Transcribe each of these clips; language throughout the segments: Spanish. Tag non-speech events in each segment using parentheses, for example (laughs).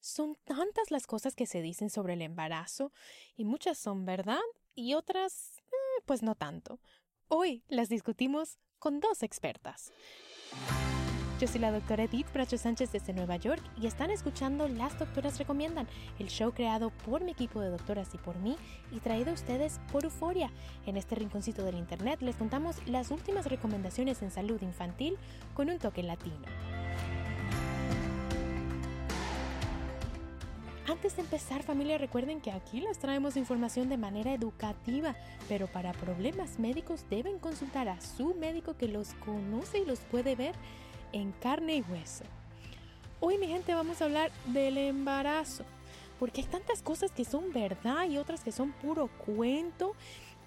Son tantas las cosas que se dicen sobre el embarazo y muchas son verdad y otras mm, pues no tanto. Hoy las discutimos con dos expertas. Yo soy la doctora Edith Bracho Sánchez desde Nueva York y están escuchando Las Doctoras Recomiendan, el show creado por mi equipo de doctoras y por mí y traído a ustedes por Euforia. En este rinconcito del internet les contamos las últimas recomendaciones en salud infantil con un toque latino. Antes de empezar familia recuerden que aquí les traemos información de manera educativa, pero para problemas médicos deben consultar a su médico que los conoce y los puede ver en carne y hueso. Hoy mi gente vamos a hablar del embarazo, porque hay tantas cosas que son verdad y otras que son puro cuento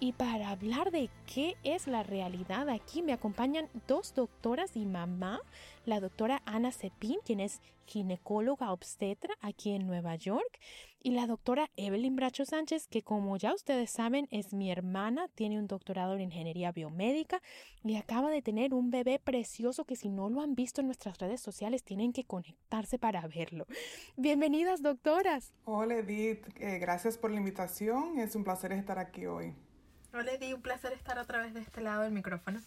y para hablar de qué es la realidad aquí me acompañan dos doctoras y mamá, la doctora Ana Cepín, quien es ginecóloga obstetra aquí en Nueva York, y la doctora Evelyn Bracho Sánchez, que como ya ustedes saben es mi hermana, tiene un doctorado en ingeniería biomédica y acaba de tener un bebé precioso que si no lo han visto en nuestras redes sociales tienen que conectarse para verlo. Bienvenidas doctoras. Hola Edith, eh, gracias por la invitación, es un placer estar aquí hoy. Hola, Di, un placer estar otra vez de este lado del micrófono.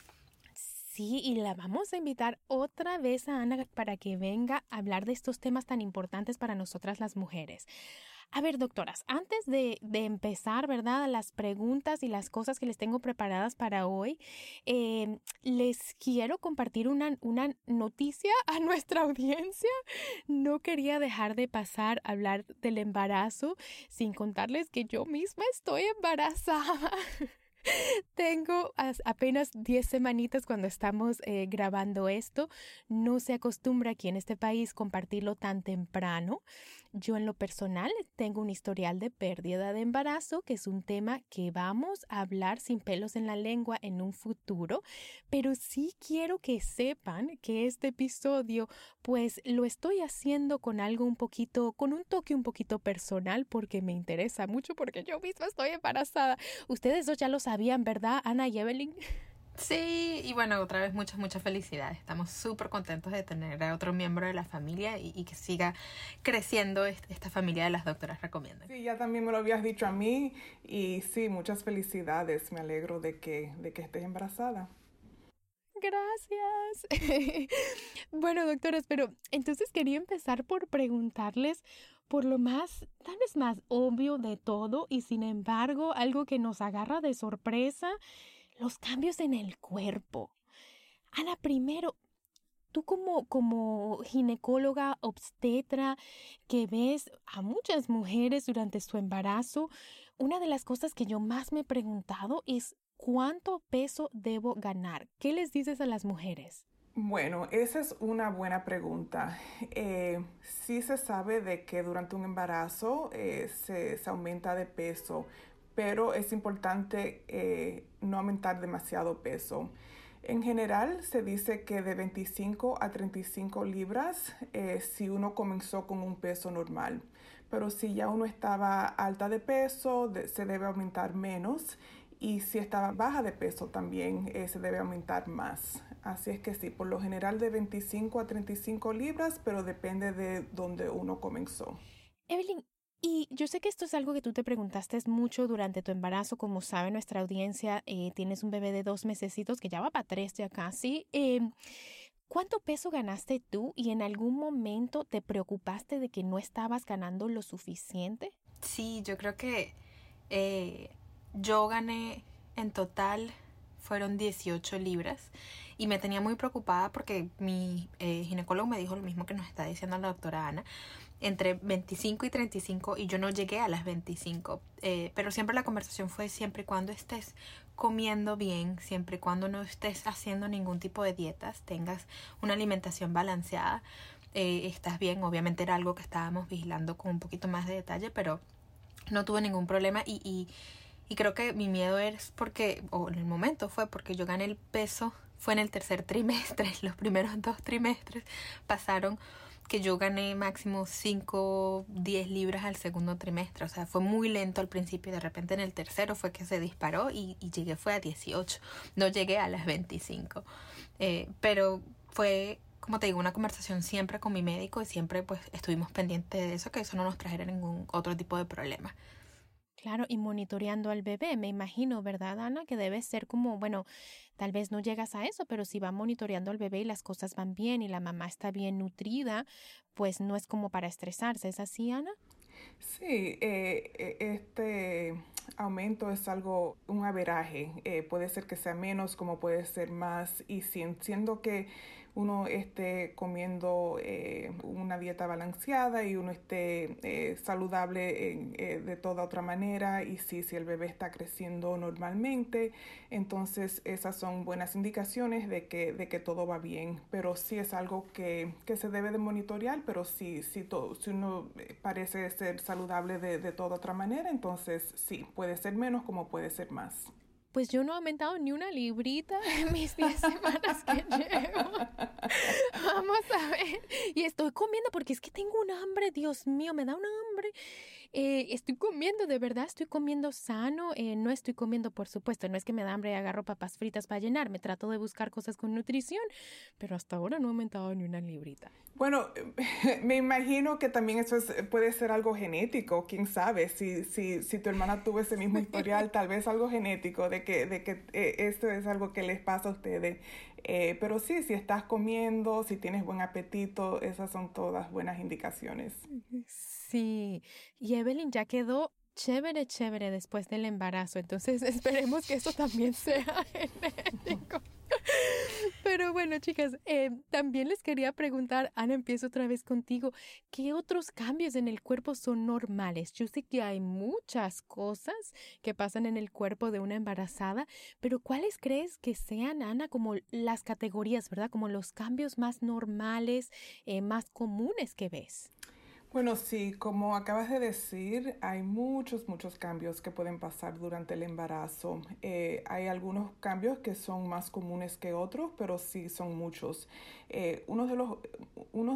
Sí, y la vamos a invitar otra vez a Ana para que venga a hablar de estos temas tan importantes para nosotras las mujeres. A ver, doctoras, antes de, empezar, ¿verdad? Las preguntas y las cosas que les tengo preparadas para hoy, eh, les quiero compartir una, una noticia (laughs) a nuestra audiencia. No quería dejar de pasar a hablar del embarazo sin contarles que yo misma estoy embarazada. (laughs) Tengo apenas 10 semanitas cuando estamos eh, grabando esto. No se acostumbra aquí en este país compartirlo tan temprano. Yo en lo personal tengo un historial de pérdida de embarazo, que es un tema que vamos a hablar sin pelos en la lengua en un futuro, pero sí quiero que sepan que este episodio pues lo estoy haciendo con algo un poquito, con un toque un poquito personal porque me interesa mucho porque yo misma estoy embarazada. Ustedes dos ya lo sabían, ¿verdad, Ana y Evelyn? Sí, y bueno, otra vez muchas, muchas felicidades. Estamos súper contentos de tener a otro miembro de la familia y, que siga creciendo esta familia de las doctoras recomiendan. Sí, ya también me lo habías dicho a mí y sí, muchas felicidades. Me alegro de que, de que estés embarazada. Gracias. (laughs) bueno, doctoras, pero entonces quería empezar por preguntarles por lo más, tal vez más obvio de todo y sin embargo algo que nos agarra de sorpresa, los cambios en el cuerpo. Ana, primero, tú como, como ginecóloga obstetra que ves a muchas mujeres durante su embarazo, una de las cosas que yo más me he preguntado es ¿cuánto peso debo ganar? ¿Qué les dices a las mujeres? Bueno, esa es una buena pregunta. Eh, sí se sabe de que durante un embarazo eh, se, aumenta de peso, pero es importante eh, no aumentar demasiado peso. En general se dice que de 25 a 35 libras si uno comenzó con un peso normal, pero si ya uno estaba alta de peso se debe aumentar menos y si estaba baja de peso también eh, se debe aumentar más. Así es que sí, por lo general de 25 a 35 libras, pero depende de dónde uno comenzó. Evelyn, y yo sé que esto es algo que tú te preguntaste mucho durante tu embarazo, como sabe nuestra audiencia, eh, tienes un bebé de dos mesecitos que ya va para tres ya casi. Em, ¿Cuánto peso ganaste tú y en algún momento te preocupaste de que no estabas ganando lo suficiente? Sí, yo creo que eh, yo gané en total fueron 18 libras y me tenía muy preocupada porque mi eh, ginecólogo me dijo lo mismo que nos está diciendo la doctora Ana, entre 25 y 35 y yo no llegué a las 25, eh, pero siempre la conversación fue siempre y cuando estés comiendo bien, siempre y cuando no estés haciendo ningún tipo de dietas, tengas una alimentación balanceada, eh, estás bien. Obviamente era algo que estábamos vigilando con un poquito más de detalle, pero no tuve ningún problema y, y, y creo que mi miedo es porque, o en el momento fue porque yo gané el peso, fue en el tercer trimestre, (laughs) los primeros dos trimestres pasaron que yo gané máximo 5, 10 libras al segundo trimestre. O sea, fue muy lento al principio y de repente en el tercero fue que se disparó y, y llegué fue a 18. No llegué a las 25. Eh, pero fue, como te digo, una conversación siempre con mi médico y siempre pues estuvimos pendientes de eso, que eso no nos trajera ningún otro tipo de problema. Claro, y monitoreando al bebé, me imagino, ¿verdad, Ana? Que debe ser como, bueno, tal vez no llegas a eso, pero si va monitoreando al bebé y las cosas van bien y la mamá está bien nutrida, pues no es como para estresarse, ¿es así, Ana? Sí, eh, este aumento es algo, un averaje, eh, puede ser que sea menos como puede ser más y siendo que uno esté comiendo eh, una dieta balanceada y uno esté eh, saludable eh, de toda otra manera y si, si el bebé está creciendo normalmente, entonces esas son buenas indicaciones de que, de que todo va bien. Pero sí es algo que, que se debe de monitorear, pero sí, sí todo, si uno parece ser saludable de, de toda otra manera, entonces sí, puede ser menos como puede ser más pues yo no he aumentado ni una librita en mis 10 semanas que llevo. Vamos a ver. Y estoy comiendo porque es que tengo un hambre, Dios mío, me da un hambre. Eh, estoy comiendo, de verdad, estoy comiendo sano. Eh, no estoy comiendo, por supuesto, no es que me da hambre y agarro papas fritas para llenar. Me trato de buscar cosas con nutrición, pero hasta ahora no he aumentado ni una librita. Bueno, (laughs) me imagino que también eso puede ser algo genético, quién sabe, si, si, si tu hermana tuvo ese mismo historial, tal vez algo genético, de que, de que eh, esto es algo que les pasa a ustedes. Eh, pero sí, si estás comiendo, si tienes buen apetito, esas son todas buenas indicaciones. Sí, y Evelyn ya quedó chévere, chévere después del embarazo, entonces (laughs) esperemos que eso también sea (laughs) genético. Pero bueno, chicas, eh, también les quería preguntar, Ana, empiezo otra vez contigo, ¿qué otros cambios en el cuerpo son normales? Yo sé que hay muchas cosas que pasan en el cuerpo de una embarazada, pero ¿cuáles crees que sean, Ana, como las categorías, verdad? Como los cambios más normales, eh, más comunes que ves. Bueno, sí, como acabas de decir, hay muchos, muchos cambios que pueden pasar durante el embarazo. Eh, hay algunos cambios que son más comunes que otros, pero sí son muchos. Eh, uno, de los,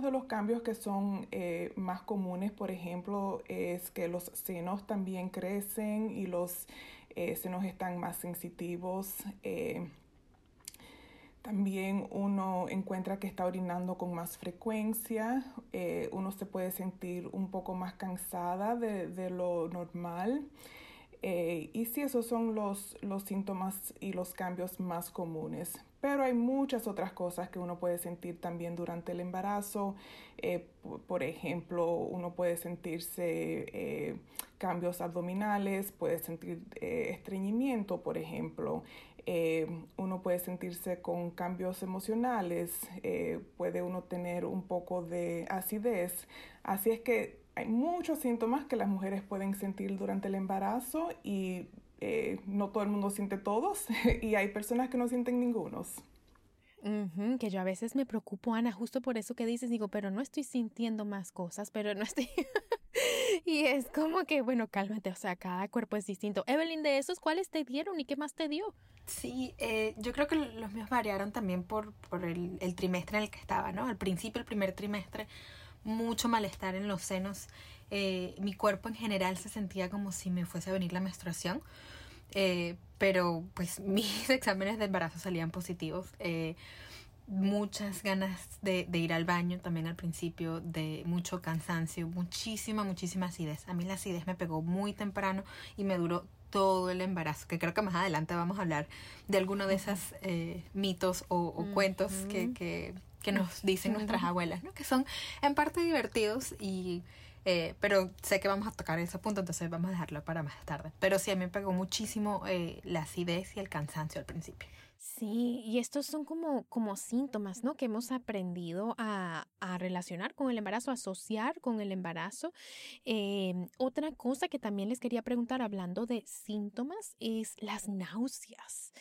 de los cambios que son eh, más comunes, por ejemplo, es que los senos también crecen y los senos están más sensitivos. También uno encuentra que está orinando con más frecuencia, eh, uno se puede sentir un poco más cansada de, lo normal. Eh, y sí, esos son los, los síntomas y los cambios más comunes. Pero hay muchas otras cosas que uno puede sentir también durante el embarazo. Eh, por ejemplo, uno puede sentirse cambios abdominales, puede sentir estreñimiento, por ejemplo. Eh, uno puede sentirse con cambios emocionales, eh, puede uno tener un poco de acidez. Así es que hay muchos síntomas que las mujeres pueden sentir durante el embarazo y eh, no todo el mundo siente todos (laughs) y hay personas que no sienten ningunos. Que yo a veces me preocupo, Ana, justo por eso que dices, digo, pero no estoy sintiendo más cosas, pero no estoy... (laughs) y es como que, bueno, cálmate, o sea, cada cuerpo es distinto. Evelyn, de esos, ¿cuáles te dieron y qué más te dio? Sí, eh, yo creo que los míos variaron también por, por el, el, trimestre en el que estaba, ¿no? Al principio, el primer trimestre, mucho malestar en los senos. Eh, mi cuerpo en general se sentía como si me fuese a venir la menstruación. Eh, pero pues (laughs) mis exámenes de embarazo salían positivos. Eh, muchas ganas de, de, ir al baño también al principio, de mucho cansancio, muchísima, muchísima acidez. A mí la acidez me pegó muy temprano y me duró todo el embarazo, que creo que más adelante vamos a hablar de alguno de esos eh, mitos o, cuentos que, que, que, nos dicen nuestras abuelas, ¿no? que son en parte divertidos y... Eh, pero sé que vamos a tocar ese punto, entonces vamos a dejarlo para más tarde. Pero sí, a mí me pegó muchísimo eh, la acidez y el cansancio al principio. Sí, y estos son como, como síntomas, ¿no? Que hemos aprendido a, a relacionar con el embarazo, asociar con el embarazo. Em, otra cosa que también les quería preguntar, hablando de síntomas, es las náuseas.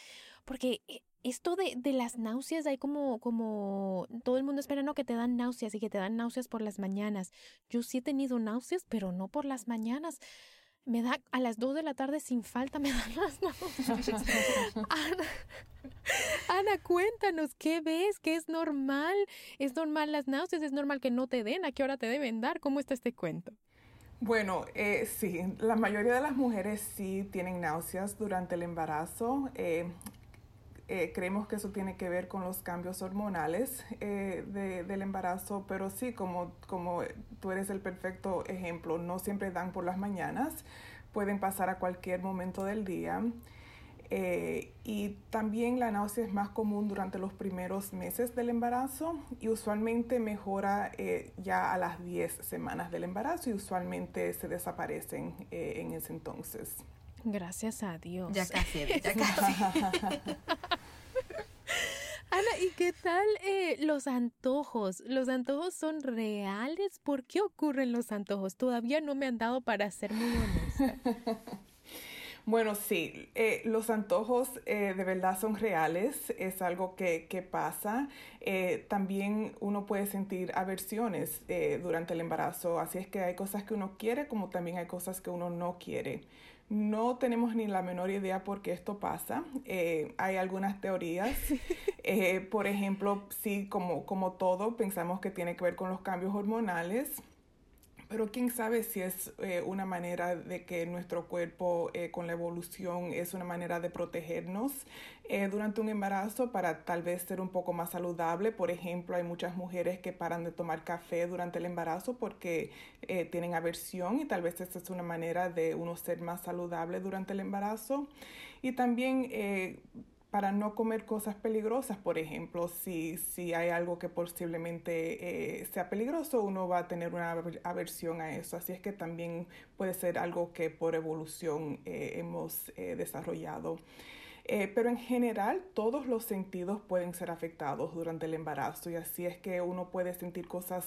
Porque eh, esto de, de, las náuseas, hay como, como, todo el mundo espera, no, que te dan náuseas y que te dan náuseas por las mañanas. Yo sí he tenido náuseas, pero no por las mañanas. Me da a las 2 de la tarde sin falta, (laughs) me dan las náuseas. (laughs) Ana, Ana, cuéntanos, ¿qué ves? ¿Qué es normal? ¿Es normal las náuseas? ¿Es normal que no te den? ¿A qué hora te deben dar? ¿Cómo está este cuento? Bueno, eh, sí, la mayoría de las mujeres sí tienen náuseas durante el embarazo. Eh, eh, creemos que eso tiene que ver con los cambios hormonales eh, del embarazo, pero sí, como, como tú eres el perfecto ejemplo, no siempre dan por las mañanas, pueden pasar a cualquier momento del día. Eh, y también la náusea es más común durante los primeros meses del embarazo y usualmente mejora ya a las 10 semanas del embarazo y usualmente se desaparecen en ese entonces. Gracias a Dios. Ya casi, ya (laughs) casi. Ana, ¿y qué tal eh, los antojos? ¿Los antojos son reales? ¿Por qué ocurren los antojos? Todavía no me han dado para ser muy honesta. (laughs) Bueno, sí, eh, los antojos eh, de verdad son reales, es algo que, que pasa. Eh, también uno puede sentir aversiones durante el embarazo, así es que hay cosas que uno quiere como también hay cosas que uno no quiere. No tenemos ni la menor idea por qué esto pasa. hay algunas teorías. (laughs) por ejemplo, sí, como, como todo, pensamos que tiene que ver con los cambios hormonales. Pero quién sabe si es eh, una manera de que nuestro cuerpo eh, con la evolución es una manera de protegernos eh, durante un embarazo para tal vez ser un poco más saludable. Por ejemplo, hay muchas mujeres que paran de tomar café durante el embarazo porque tienen aversión y tal vez esta es una manera de uno ser más saludable durante el embarazo. Y también para no comer cosas peligrosas, por ejemplo, si, si hay algo que posiblemente eh, sea peligroso, uno va a tener una aversión a eso. Así es que también puede ser algo que por evolución eh, hemos eh, desarrollado. Eh, pero en general todos los sentidos pueden ser afectados durante el embarazo y así es que uno puede sentir cosas,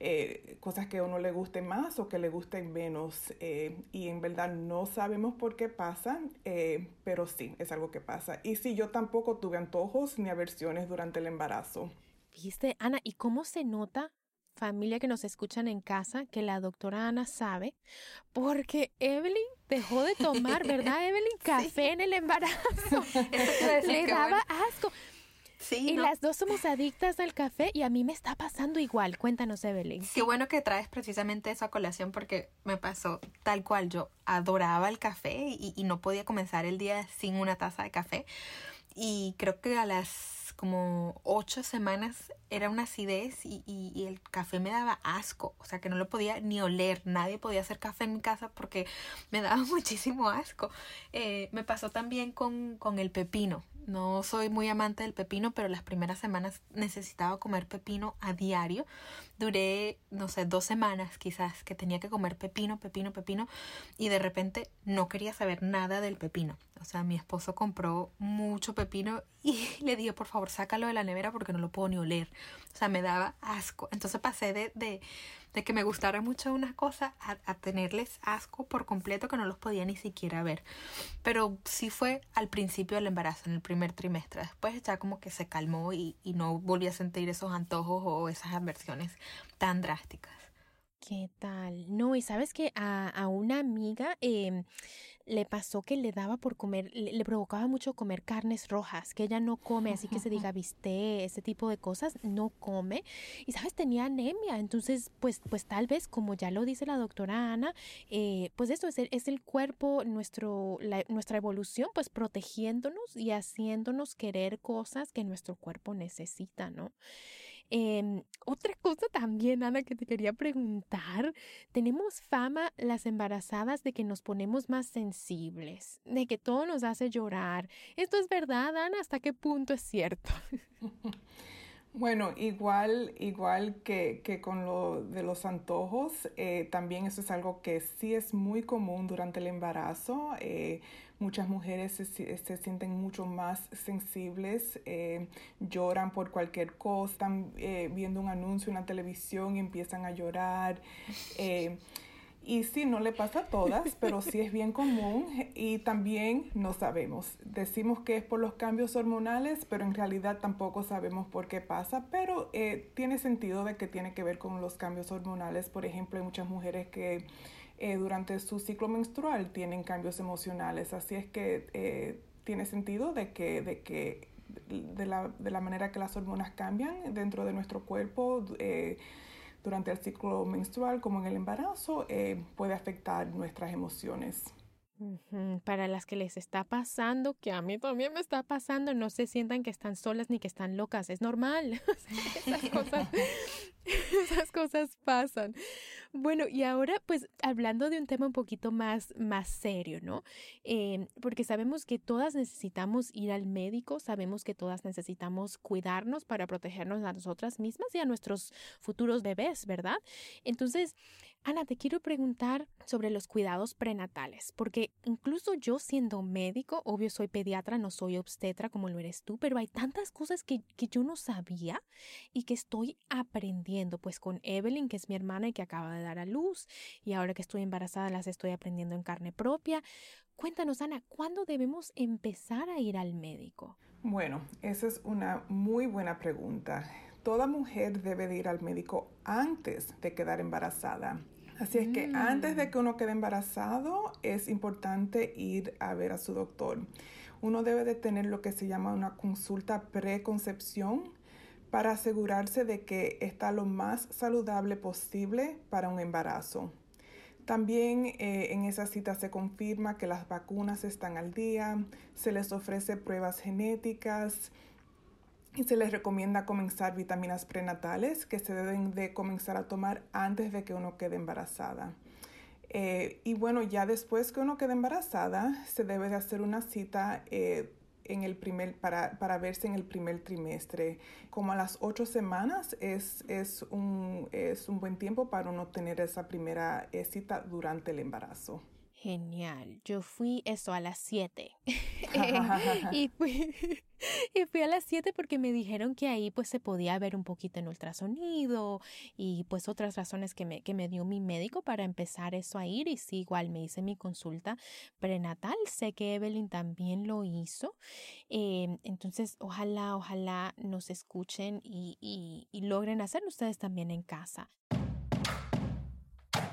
eh, cosas que a uno le guste más o que le gusten menos eh, y en verdad no sabemos por qué pasa, pero sí, es algo que pasa. Y sí, yo tampoco tuve antojos ni aversiones durante el embarazo. Viste, Ana, ¿y cómo se nota familia que nos escuchan en casa que la doctora Ana sabe, porque Evelyn dejó de tomar, ¿verdad, (laughs) Evelyn? Café en el embarazo. (laughs) Le daba asco. Sí, y las dos somos adictas al café y a mí me está pasando igual. Cuéntanos, Evelyn. Qué bueno que traes precisamente eso a colación porque me pasó tal cual. Yo adoraba el café y, y no podía comenzar el día sin una taza de café. Y creo que a las como ocho semanas era una acidez y, y, el café me daba asco, o sea que no lo podía ni oler, nadie podía hacer café en mi casa porque me daba (laughs) muchísimo asco. Eh, me pasó también con, con el pepino, no soy muy amante del pepino, pero las primeras semanas necesitaba comer pepino a diario. Duré, no sé, dos semanas quizás que tenía que comer pepino, pepino, pepino y de repente no quería saber nada del pepino. O sea, mi esposo compró mucho pepino y (laughs) le dije, por favor, sácalo de la nevera porque no lo puedo ni oler. O sea, me daba asco. Entonces pasé de, de de que me gustara mucho una cosa a, tenerles asco por completo que no los podía ni siquiera ver. Pero sí fue al principio del embarazo, en el primer trimestre. Después ya como que se calmó y, y no volví a sentir esos antojos o esas aversiones tan drásticas. ¿Qué tal? No, y sabes que a, a una amiga eh, le pasó que le daba por comer, le, provocaba mucho comer carnes rojas, que ella no come, así que se (laughs) diga viste, ese tipo de cosas, no come. Y sabes, tenía anemia, entonces, pues, pues tal vez, como ya lo dice la doctora Ana, eh, pues esto es el, es el cuerpo, nuestro, nuestra evolución, pues protegiéndonos y haciéndonos querer cosas que nuestro cuerpo necesita, ¿no? Em, otra cosa también, Ana, que te quería preguntar, tenemos fama las embarazadas de que nos ponemos más sensibles, de que todo nos hace llorar. ¿Esto es verdad, Ana? ¿Hasta qué punto es cierto? (laughs) Bueno, igual, igual que, que, con lo de los antojos, eh, también eso es algo que sí es muy común durante el embarazo. Eh, muchas mujeres se, se, sienten mucho más sensibles, eh, lloran por cualquier cosa, están viendo un anuncio en la televisión y empiezan a llorar. Y sí, no le pasa a todas, (laughs) pero sí es bien común y también no sabemos. Decimos que es por los cambios hormonales, pero en realidad tampoco sabemos por qué pasa, pero eh, tiene sentido de que tiene que ver con los cambios hormonales. Por ejemplo, hay muchas mujeres que eh, durante su ciclo menstrual tienen cambios emocionales, así es que eh, tiene sentido de que, de que de la, de la, manera que las hormonas cambian dentro de nuestro cuerpo, durante el ciclo menstrual como en el embarazo eh, puede afectar nuestras emociones. Para las que les está pasando, que a mí también me está pasando, no se sientan que están solas ni que están locas, es normal. (laughs) Esas cosas, (laughs) (laughs) esas cosas pasan. Bueno, y ahora pues hablando de un tema un poquito más, más serio, ¿no? Eh, porque sabemos que todas necesitamos ir al médico, sabemos que todas necesitamos cuidarnos para protegernos a nosotras mismas y a nuestros futuros bebés, ¿verdad? Entonces, Ana, te quiero preguntar sobre los cuidados prenatales, porque incluso yo siendo médico, obvio soy pediatra, no soy obstetra como lo eres tú, pero hay tantas cosas que, que yo no sabía y que estoy aprendiendo, pues con Evelyn, que es mi hermana y que acaba de dar a luz, y ahora que estoy embarazada las estoy aprendiendo en carne propia. Cuéntanos, Ana, ¿cuándo debemos empezar a ir al médico? Bueno, esa es una muy buena pregunta toda mujer debe de ir al médico antes de quedar embarazada. Así es que antes de que uno quede embarazado es importante ir a ver a su doctor. Uno debe de tener lo que se llama una consulta preconcepción para asegurarse de que está lo más saludable posible para un embarazo. También eh, en esa cita se confirma que las vacunas están al día, se les ofrece pruebas genéticas, y se les recomienda comenzar vitaminas prenatales que se deben de comenzar a tomar antes de que uno quede embarazada. Eh, y bueno, ya después que uno quede embarazada, se debe de hacer una cita eh, en el primer, para, para, verse en el primer trimestre. Como a las ocho semanas es, es, un, es un buen tiempo para uno tener esa primera eh, cita durante el embarazo. Genial. Yo fui eso a las 7. (laughs) (laughs) y, fui, (laughs) y fui a las 7 porque me dijeron que ahí pues se podía ver un poquito en ultrasonido y pues otras razones que me, que me dio mi médico para empezar eso a ir. Y sí, igual me hice mi consulta prenatal. Sé que Evelyn también lo hizo. Eh, entonces, ojalá, ojalá nos escuchen y, y, y logren hacerlo ustedes también en casa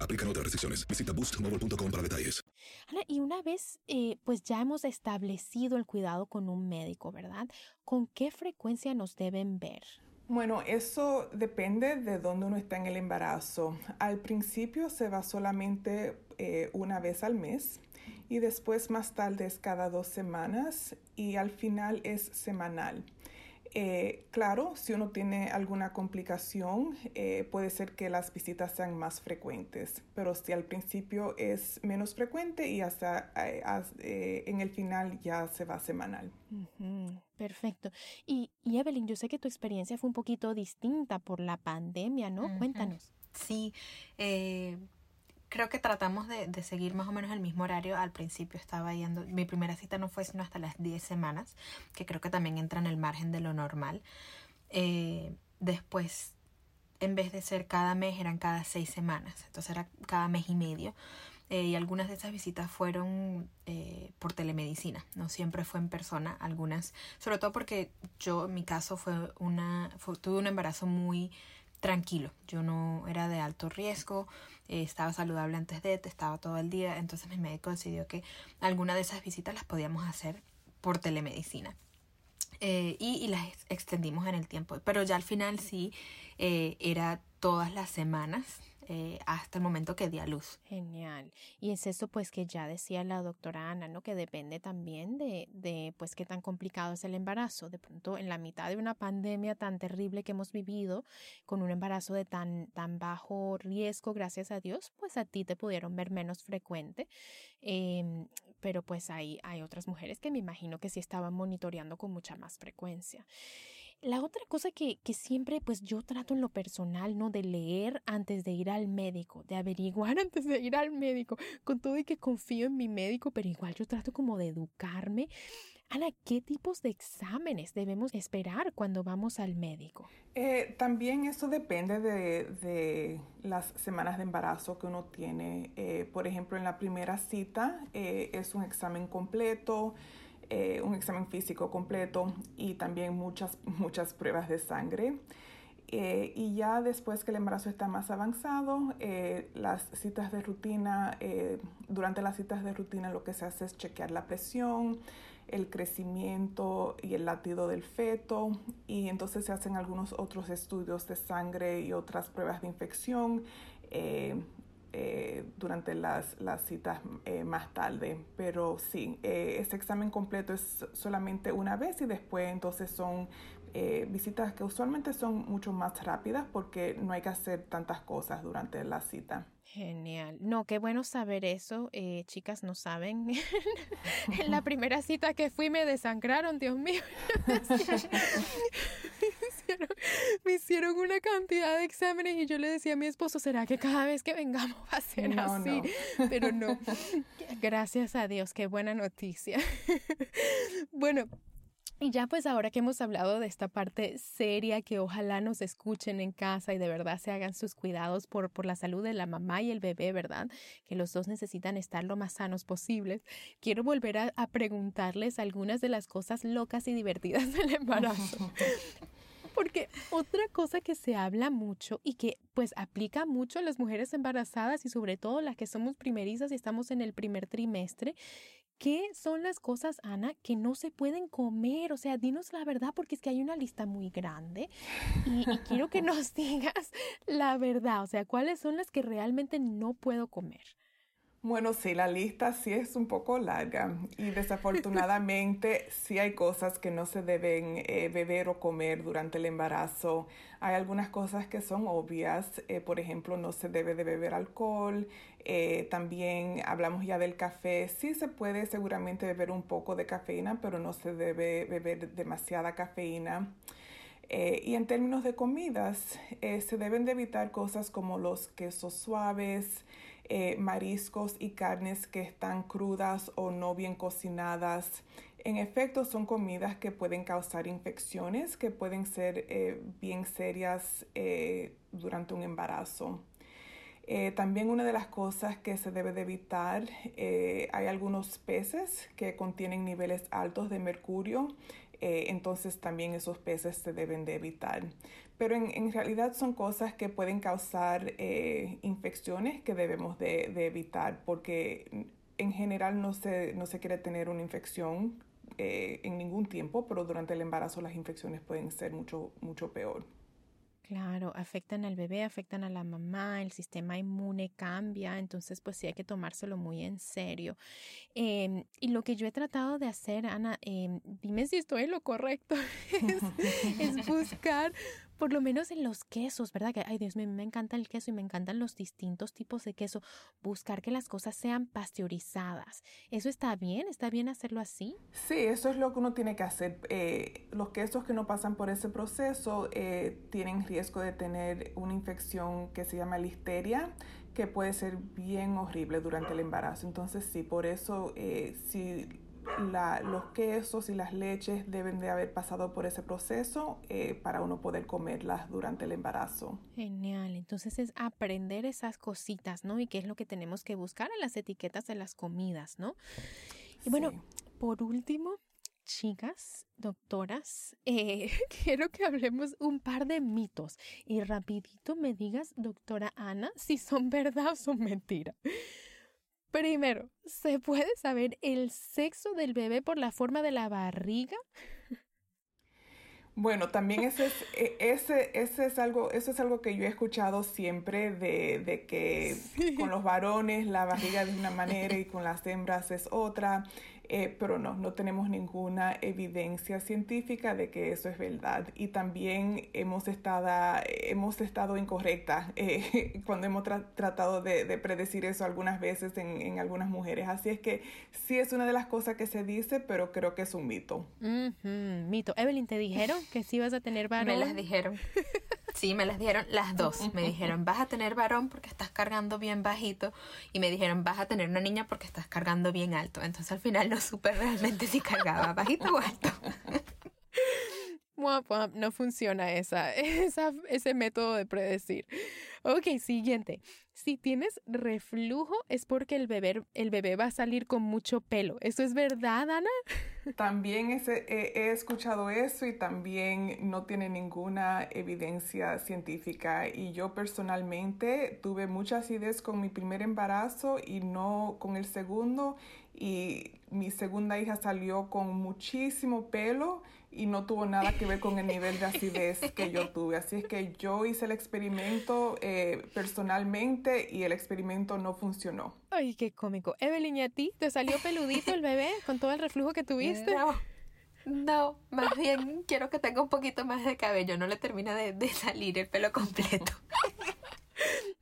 Aplican otras restricciones. Visita boostmobile.com para detalles. Ana, y una vez eh, pues ya hemos establecido el cuidado con un médico, ¿verdad? ¿Con qué frecuencia nos deben ver? Bueno, eso depende de dónde uno está en el embarazo. Al principio se va solamente eh, una vez al mes y después más tarde es cada dos semanas y al final es semanal. Eh, claro, si uno tiene alguna complicación, eh, puede ser que las visitas sean más frecuentes, pero si al principio es menos frecuente y hasta eh, en el final ya se va semanal. Perfecto. Y, Evelyn, yo sé que tu experiencia fue un poquito distinta por la pandemia, ¿no? Cuéntanos. Sí, creo que tratamos de, de, seguir más o menos el mismo horario. Al principio estaba yendo, mi primera cita no fue sino hasta las 10 semanas, que creo que también entra en el margen de lo normal. Eh, después, en vez de ser cada mes, eran cada seis semanas, entonces era cada mes y medio. Eh, y algunas de esas visitas fueron eh, por telemedicina, no siempre fue en persona, algunas, sobre todo porque yo, en mi caso, fue una, tuve un embarazo muy tranquilo. Yo no era de alto riesgo, eh, estaba saludable antes de, estaba todo el día, entonces mi médico decidió que alguna de esas visitas las podíamos hacer por telemedicina. Eh, y, las extendimos en el tiempo, pero ya al final sí eh, era todas las semanas eh, hasta el momento que di a luz. Genial. Y es eso pues que ya decía la doctora Ana, ¿no? Que depende también de, de pues qué tan complicado es el embarazo. De pronto en la mitad de una pandemia tan terrible que hemos vivido, con un embarazo de tan, tan bajo riesgo, gracias a Dios, pues a ti te pudieron ver menos frecuente. Em, pero pues hay, hay otras mujeres que me imagino que sí estaban monitoreando con mucha más frecuencia. La otra cosa que, que, siempre, pues yo trato en lo personal, ¿no? De leer antes de ir al médico, de averiguar (laughs) antes de ir al médico, con todo y que confío en mi médico, pero igual yo trato como de educarme. Ana, ¿qué tipos de exámenes debemos esperar cuando vamos al médico? Eh, también eso depende de, de, las semanas de embarazo que uno tiene. Eh, por ejemplo, en la primera cita eh, es un examen completo. Eh, un examen físico completo y también muchas, (laughs) muchas pruebas de sangre. Eh, y ya después que el embarazo está más avanzado, eh, las citas de rutina, durante las citas de rutina lo que se hace es chequear la presión, el crecimiento y el latido del feto y entonces se hacen algunos otros estudios de sangre y otras pruebas de infección eh, durante las, las citas eh, más tarde. Pero sí, eh, ese examen completo es solamente una vez y después entonces son visitas que usualmente son mucho más rápidas porque no hay que hacer tantas cosas durante la cita. Genial. No, qué bueno saber eso. chicas, no saben. (laughs) en la (laughs) primera cita que fui me desangraron, Dios mío. (laughs) (laughs) me hicieron una cantidad de exámenes y yo le decía a mi esposo, ¿será que cada vez que vengamos va a ser así? (laughs) Pero no, (laughs) gracias a Dios, qué buena noticia. bueno, y ya pues ahora que hemos hablado de esta parte seria, que ojalá nos escuchen en casa y de verdad se hagan sus cuidados por, por la salud de la mamá y el bebé, ¿verdad? Que los dos necesitan estar lo más sanos posibles. Quiero volver a, a preguntarles algunas de las cosas locas y divertidas del embarazo. Porque otra cosa que se habla mucho y que pues aplica mucho a las mujeres embarazadas y sobre todo las que somos primerizas y estamos en el primer trimestre, ¿qué son las cosas, Ana, que no se pueden comer? O sea, dinos la verdad porque es que hay una lista muy grande y, y quiero que (laughs) nos (laughs) digas la verdad, o sea, cuáles son las que realmente no puedo comer. Bueno, sí, la lista sí es un poco larga y desafortunadamente (laughs) sí hay cosas que no se deben eh, beber o comer durante el embarazo. Hay algunas cosas que son obvias, eh, por ejemplo, no se debe de beber alcohol. Eh, también hablamos ya del café. Sí se puede seguramente beber un poco de cafeína, pero no se debe beber demasiada cafeína. y en términos de comidas, se deben de evitar cosas como los quesos suaves, eh, mariscos y carnes que están crudas o no bien cocinadas. En efecto, son comidas que pueden causar infecciones que pueden ser eh, bien serias eh, durante un embarazo. también una de las cosas que se debe de evitar, hay algunos peces que contienen niveles altos de mercurio, entonces también esos peces se deben de evitar pero en, realidad son cosas que pueden causar eh, infecciones que debemos de, evitar porque en general no se, no se quiere tener una infección eh, en ningún tiempo, pero durante el embarazo las infecciones pueden ser mucho, mucho peor. Claro, afectan al bebé, afectan a la mamá, el sistema inmune cambia, entonces pues sí hay que tomárselo muy en serio. Em, y lo que yo he tratado de hacer, Ana, em, dime si estoy en lo correcto, (laughs) es buscar por lo menos en los quesos, ¿verdad? Que, ay Dios mío, me encanta el queso y me encantan los distintos tipos de queso. Buscar que las cosas sean pasteurizadas. ¿Eso está bien? ¿Está bien hacerlo así? Sí, eso es lo que uno tiene que hacer. Eh, los quesos que no pasan por ese proceso eh, tienen riesgo de tener una infección que se llama listeria que puede ser bien horrible durante el embarazo. Entonces sí, por eso eh, si los quesos y las leches deben de haber pasado por ese proceso eh, para uno poder comerlas durante el embarazo. Genial, entonces es aprender esas cositas, ¿no? Y qué es lo que tenemos que buscar en las etiquetas de las comidas, ¿no? Y bueno, por último, chicas, doctoras, (laughs) eh, quiero que hablemos un par de mitos y rapidito me digas, doctora Ana, si son verdad o son mentira. Primero, ¿se puede saber el sexo del bebé por la forma de la barriga? Bueno, también ese es, e, ese, ese es algo, eso es algo que yo he escuchado siempre de, de que con los varones la barriga es de una manera y con las hembras es otra. Eh, pero no, no tenemos ninguna evidencia científica de que eso es verdad. Y también hemos estado, hemos estado incorrectas (laughs) eh, cuando hemos tratado de, predecir eso algunas veces en, algunas mujeres. Así es que sí es una de las cosas que se dice, pero creo que es un mito. Mito. Evelyn, ¿te dijeron que sí vas a tener (laughs) varón? Me las dijeron. Sí, me las dieron las dos. Me dijeron, vas a tener varón porque estás cargando bien bajito. Y me dijeron, vas a tener una niña porque estás cargando bien alto. Entonces al final no supe realmente si cargaba bajito o alto. (laughs) no funciona esa, esa, ese método de predecir. Ok, siguiente. Si tienes reflujo es porque el bebé, el bebé va a salir con mucho pelo. ¿Eso es verdad, Ana? También he escuchado eso y también no tiene ninguna evidencia científica. Y yo personalmente tuve mucha acidez con mi primer embarazo y no con el segundo. Y mi segunda hija salió con muchísimo pelo y no tuvo nada que ver con el nivel de acidez que yo tuve. Así es que yo hice el experimento eh, personalmente y el experimento no funcionó. Ay, qué cómico. Evelyn, ¿y a ti? ¿Te salió peludito el bebé con todo el reflujo que tuviste? No. No, más bien quiero que tenga un poquito más de cabello, no le termina de, de salir el pelo completo.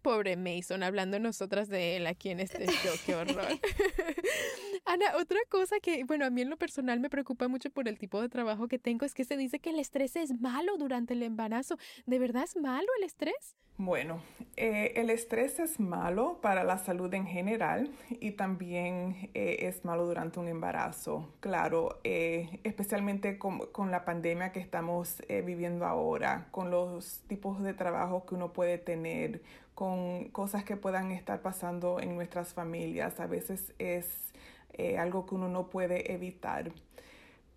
Pobre Mason, hablando nosotras de él aquí en este show, qué horror. (laughs) Ana, otra cosa que, bueno, a mí en lo personal me preocupa mucho por el tipo de trabajo que tengo es que se dice que el estrés es malo durante el embarazo. ¿De verdad es malo el estrés? Bueno, eh, el estrés es malo para la salud en general y también eh, es malo durante un embarazo. Claro, eh, especialmente con, con, la pandemia que estamos viviendo ahora, con los tipos de trabajo que uno puede tener, con cosas que puedan estar pasando en nuestras familias. A veces es eh, algo que uno no puede evitar.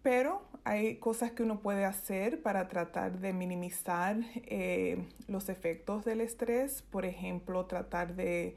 Pero hay cosas que uno puede hacer para tratar de minimizar eh, los efectos del estrés. Por ejemplo, tratar de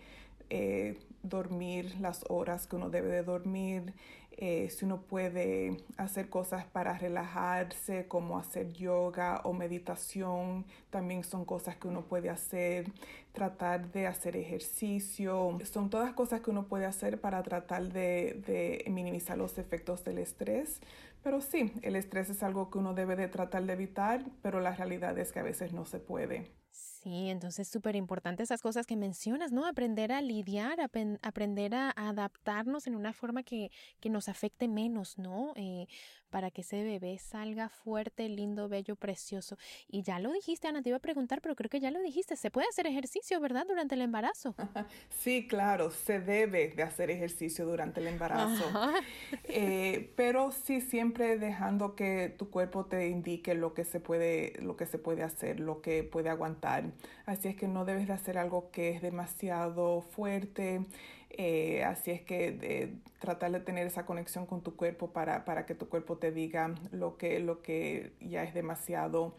eh, dormir las horas que uno debe de dormir, eh, si uno puede hacer cosas para relajarse, como hacer yoga o meditación, también son cosas que uno puede hacer, tratar de hacer ejercicio, son todas cosas que uno puede hacer para tratar de, de minimizar los efectos del estrés. Pero sí, el estrés es algo que uno debe de tratar de evitar, pero la realidad es que a veces no se puede. Sí, entonces súper importante esas cosas que mencionas, ¿no? Aprender a lidiar, aprender a adaptarnos en una forma que, que nos afecte menos, ¿no? Eh, para que ese bebé salga fuerte, lindo, bello, precioso. Y ya lo dijiste, Ana, te iba a preguntar, pero creo que ya lo dijiste, se puede hacer ejercicio, ¿verdad? Durante el embarazo. (laughs) Sí, claro, se debe de hacer ejercicio durante el embarazo. Eh, pero sí, siempre dejando que tu cuerpo te indique lo que se puede, lo que se puede hacer, lo que puede aguantar. Así es que no debes de hacer algo que es demasiado fuerte. Eh, así es que tratar de tener esa conexión con tu cuerpo para, para, que tu cuerpo te diga lo que, lo que ya es demasiado.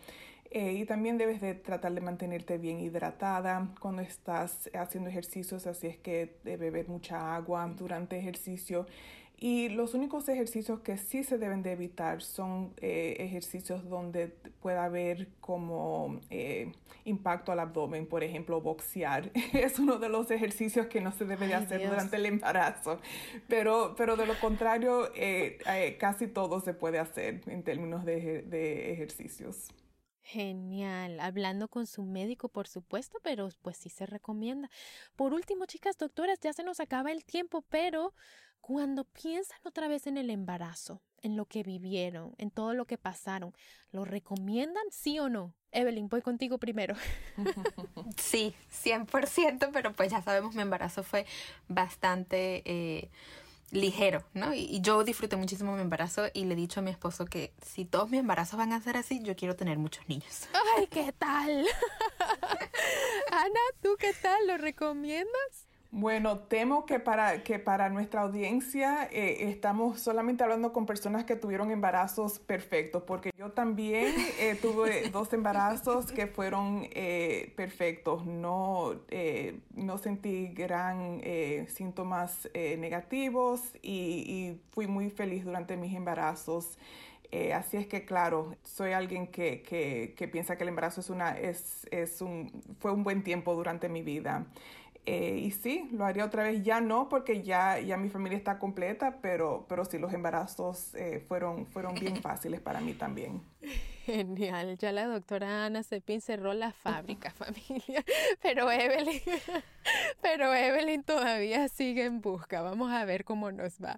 Eh, y también debes de tratar de mantenerte bien hidratada cuando estás haciendo ejercicios, así es que de beber mucha agua durante ejercicio. Y los únicos ejercicios que sí se deben de evitar son eh, ejercicios donde pueda haber como eh, impacto al abdomen, por ejemplo, boxear. (laughs) es uno de los ejercicios que no se debe de hacer durante el embarazo. Pero, pero de lo contrario, casi todo se puede hacer en términos de, de ejercicios. Genial, hablando con su médico, por supuesto, pero pues sí se recomienda. Por último, chicas doctoras, ya se nos acaba el tiempo, pero cuando piensan otra vez en el embarazo, en lo que vivieron, en todo lo que pasaron, ¿lo recomiendan sí o no? Evelyn, voy contigo primero. (laughs) sí, 100%, pero pues ya sabemos, mi embarazo fue bastante... Eh, ligero, ¿no? Y, yo disfruté muchísimo mi embarazo y le he dicho a mi esposo que si todos mis embarazos van a ser así, yo quiero tener muchos niños. ¡Ay, qué tal! (laughs) Ana, ¿tú qué tal? ¿Lo recomiendas? Bueno, temo que para, que para nuestra audiencia eh, estamos solamente hablando con personas que tuvieron embarazos perfectos, porque yo también eh, tuve (laughs) dos embarazos que fueron eh, perfectos. No, no sentí gran síntomas negativos y, fui muy feliz durante mis embarazos. así es que, claro, soy alguien que, que, que, piensa que el embarazo es una, es, es un, fue un buen tiempo durante mi vida. Eh, y sí, lo haría otra vez. Ya no, porque ya, ya mi familia está completa, pero, pero sí, los embarazos eh, fueron, fueron bien (laughs) fáciles para mí también. Genial, ya la doctora Ana Cepín cerró la fábrica, (laughs) familia, pero Evelyn, (laughs) pero Evelyn todavía sigue en busca. Vamos a ver cómo nos va.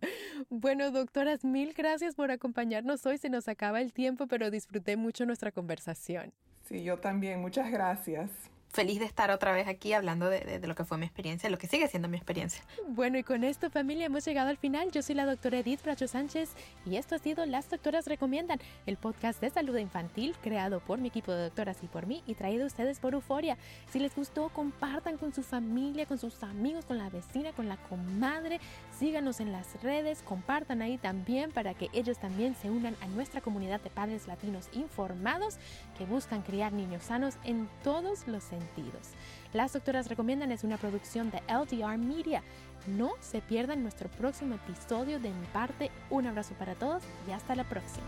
Bueno, doctoras, mil gracias por acompañarnos hoy. Se nos acaba el tiempo, pero disfruté mucho nuestra conversación. Sí, yo también. Muchas gracias feliz de estar otra vez aquí hablando de, lo que fue mi experiencia, lo que sigue siendo mi experiencia. Bueno, y con esto familia hemos llegado al final. Yo soy la doctora Edith Bracho Sánchez y esto ha sido Las Doctoras Recomiendan, el podcast de salud infantil creado por mi equipo de doctoras y por mí y traído a ustedes por Euforia. Si les gustó, compartan con su familia, con sus amigos, con la vecina, con la comadre. Síganos en las redes, compartan ahí también para que ellos también se unan a nuestra comunidad de padres latinos informados que buscan criar niños sanos en todos los sentidos las doctoras recomiendan es una producción de LDR Media. No se pierdan nuestro próximo episodio de mi parte. Un abrazo para todos y hasta la próxima.